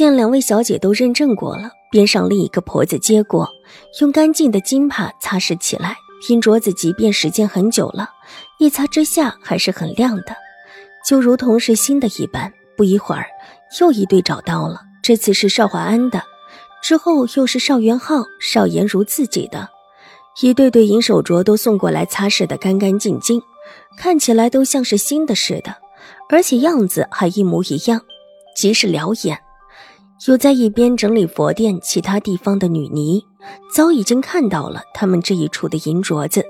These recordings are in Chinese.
见两位小姐都认证过了。边上另一个婆子接过，用干净的金帕擦拭起来。银镯子即便时间很久了，一擦之下还是很亮的，就如同是新的一般。不一会儿，又一对找到了，这次是邵华安的，之后又是邵元浩、邵颜如自己的，一对对银手镯都送过来，擦拭的干干净净，看起来都像是新的似的，而且样子还一模一样，极是撩眼。有在一边整理佛殿其他地方的女尼，早已经看到了他们这一处的银镯子，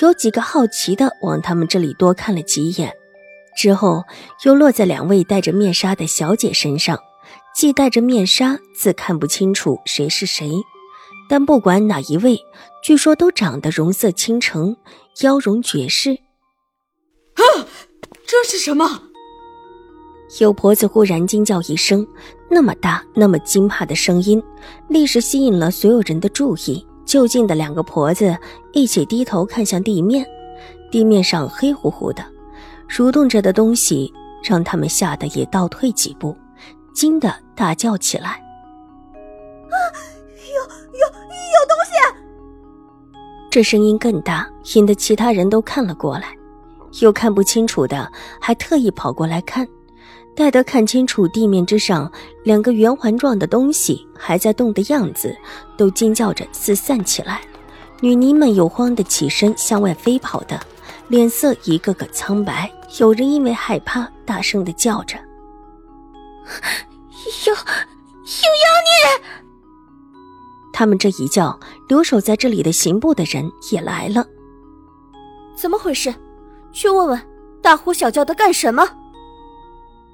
有几个好奇的往他们这里多看了几眼，之后又落在两位戴着面纱的小姐身上。既戴着面纱，自看不清楚谁是谁，但不管哪一位，据说都长得容色倾城，妖容绝世。啊，这是什么？有婆子忽然惊叫一声，那么大、那么惊怕的声音，立时吸引了所有人的注意。就近的两个婆子一起低头看向地面，地面上黑乎乎的，蠕动着的东西让他们吓得也倒退几步，惊得大叫起来：“啊，有有有东西！”这声音更大，引得其他人都看了过来，有看不清楚的还特意跑过来看。待得看清楚地面之上两个圆环状的东西还在动的样子，都惊叫着四散起来。女尼们有慌的起身向外飞跑的，脸色一个个苍白。有人因为害怕，大声的叫着：“有有妖孽！”他们这一叫，留守在这里的刑部的人也来了。怎么回事？去问问，大呼小叫的干什么？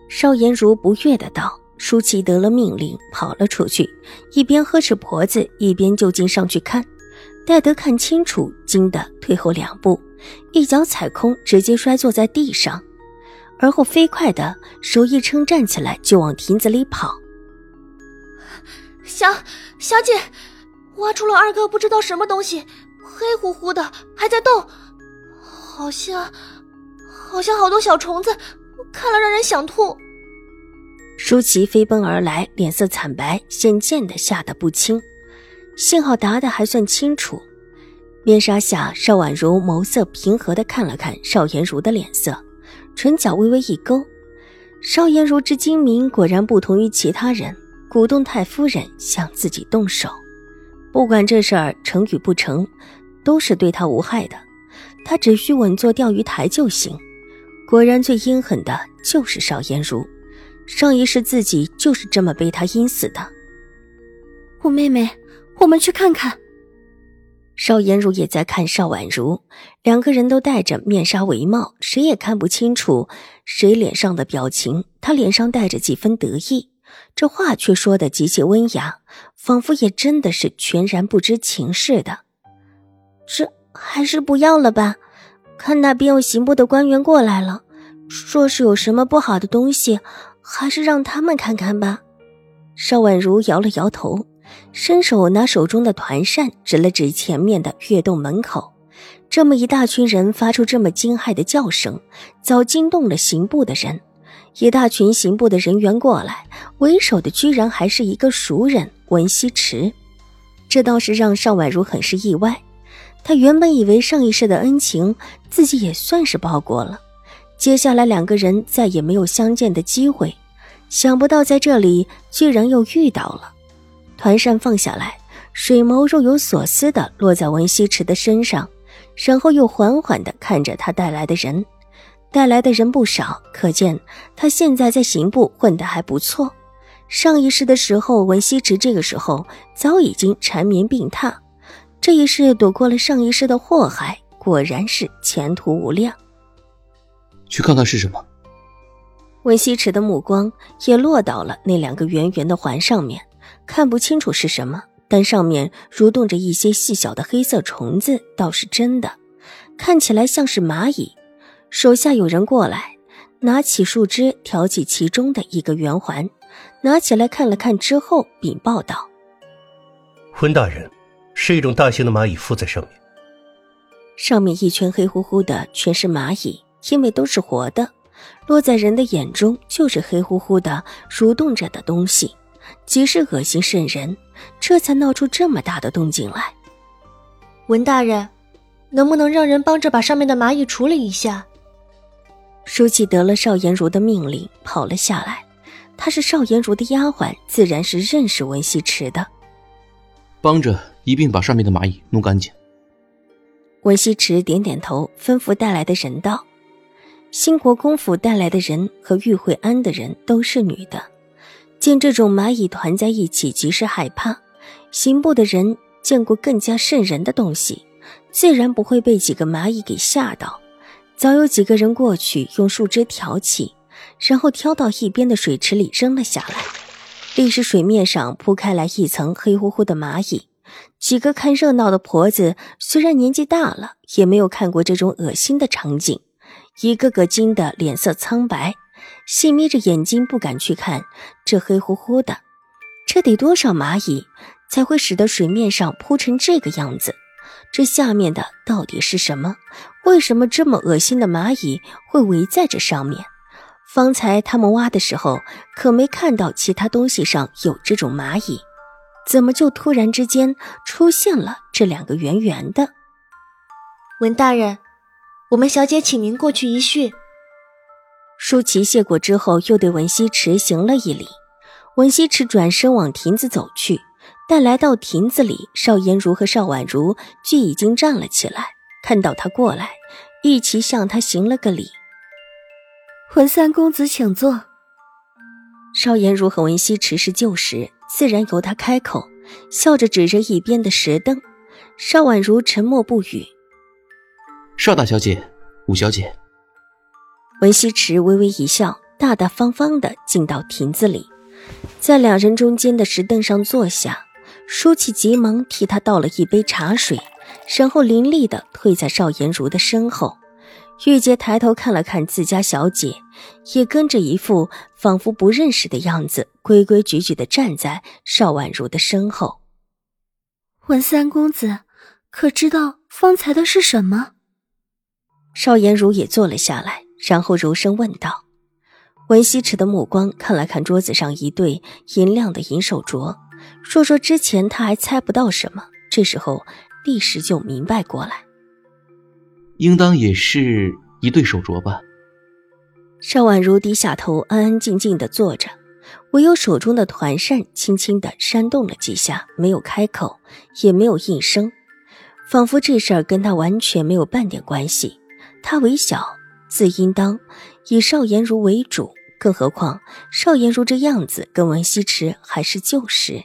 邵颜如不悦的道：“舒淇得了命令，跑了出去，一边呵斥婆子，一边就近上去看。待得看清楚，惊得退后两步，一脚踩空，直接摔坐在地上，而后飞快的手一撑，站起来就往亭子里跑。小小姐，挖出了二哥不知道什么东西，黑乎乎的，还在动，好像好像好多小虫子。”看了让人想吐。舒淇飞奔而来，脸色惨白，显见的吓得不轻。幸好答的还算清楚。面纱下，邵婉如眸色平和的看了看邵颜如的脸色，唇角微微一勾。邵颜如之精明，果然不同于其他人，鼓动太夫人向自己动手。不管这事儿成与不成，都是对他无害的，他只需稳坐钓鱼台就行。果然，最阴狠的就是邵颜如。上一世自己就是这么被他阴死的。我妹妹，我们去看看。邵颜如也在看邵婉如，两个人都戴着面纱围帽，谁也看不清楚谁脸上的表情。他脸上带着几分得意，这话却说的极其温雅，仿佛也真的是全然不知情似的。这还是不要了吧。看那边有刑部的官员过来了，说是有什么不好的东西，还是让他们看看吧。邵婉如摇了摇头，伸手拿手中的团扇指了指前面的月洞门口。这么一大群人发出这么惊骇的叫声，早惊动了刑部的人。一大群刑部的人员过来，为首的居然还是一个熟人文西池，这倒是让邵婉如很是意外。他原本以为上一世的恩情自己也算是报过了，接下来两个人再也没有相见的机会，想不到在这里居然又遇到了。团扇放下来，水眸若有所思的落在文西池的身上，然后又缓缓的看着他带来的人，带来的人不少，可见他现在在刑部混得还不错。上一世的时候，文西池这个时候早已经缠绵病榻。这一世躲过了上一世的祸害，果然是前途无量。去看看是什么。温西池的目光也落到了那两个圆圆的环上面，看不清楚是什么，但上面蠕动着一些细小的黑色虫子，倒是真的，看起来像是蚂蚁。手下有人过来，拿起树枝挑起其中的一个圆环，拿起来看了看之后，禀报道：“温大人，是一种大型的蚂蚁附在上面。上面一圈黑乎乎的，全是蚂蚁，因为都是活的，落在人的眼中就是黑乎乎的蠕动着的东西，极是恶心渗人，这才闹出这么大的动静来。文大人，能不能让人帮着把上面的蚂蚁处理一下？”舒淇得了邵颜如的命令，跑了下来。她是邵颜如的丫鬟，自然是认识文西池的。帮着一并把上面的蚂蚁弄干净。文西池点点头，吩咐带来的人道：“兴国公府带来的人和玉慧安的人都是女的，见这种蚂蚁团在一起，极是害怕。刑部的人见过更加瘆人的东西，自然不会被几个蚂蚁给吓到。”早有几个人过去，用树枝挑起，然后挑到一边的水池里扔了下来。立时水面上铺开来一层黑乎乎的蚂蚁。几个看热闹的婆子虽然年纪大了，也没有看过这种恶心的场景，一个个惊得脸色苍白，细眯着眼睛不敢去看这黑乎乎的。这得多少蚂蚁才会使得水面上铺成这个样子？这下面的到底是什么？为什么这么恶心的蚂蚁会围在这上面？方才他们挖的时候可没看到其他东西上有这种蚂蚁，怎么就突然之间出现了这两个圆圆的？文大人，我们小姐请您过去一叙。舒淇谢过之后，又对文西池行了一礼。文西池转身往亭子走去。但来到亭子里，邵颜如和邵婉如却已经站了起来。看到他过来，一齐向他行了个礼。文三公子，请坐。邵颜如和文熙池是旧识，自然由他开口，笑着指着一边的石凳。邵婉如沉默不语。邵大小姐，五小姐。文西池微微一笑，大大方方的进到亭子里，在两人中间的石凳上坐下。舒淇急忙替他倒了一杯茶水，然后凌厉的退在邵颜如的身后。玉洁抬头看了看自家小姐，也跟着一副仿佛不认识的样子，规规矩矩的站在邵婉如的身后。文三公子，可知道方才的是什么？邵颜如也坐了下来，然后柔声问道。文西池的目光看了看桌子上一对银亮的银手镯。若说之前他还猜不到什么，这时候立时就明白过来，应当也是一对手镯吧。邵婉如低下头，安安静静的坐着，唯有手中的团扇轻轻的扇动了几下，没有开口，也没有应声，仿佛这事儿跟他完全没有半点关系。他为小，自应当以邵颜如为主。更何况邵颜如这样子，跟文西池还是旧识。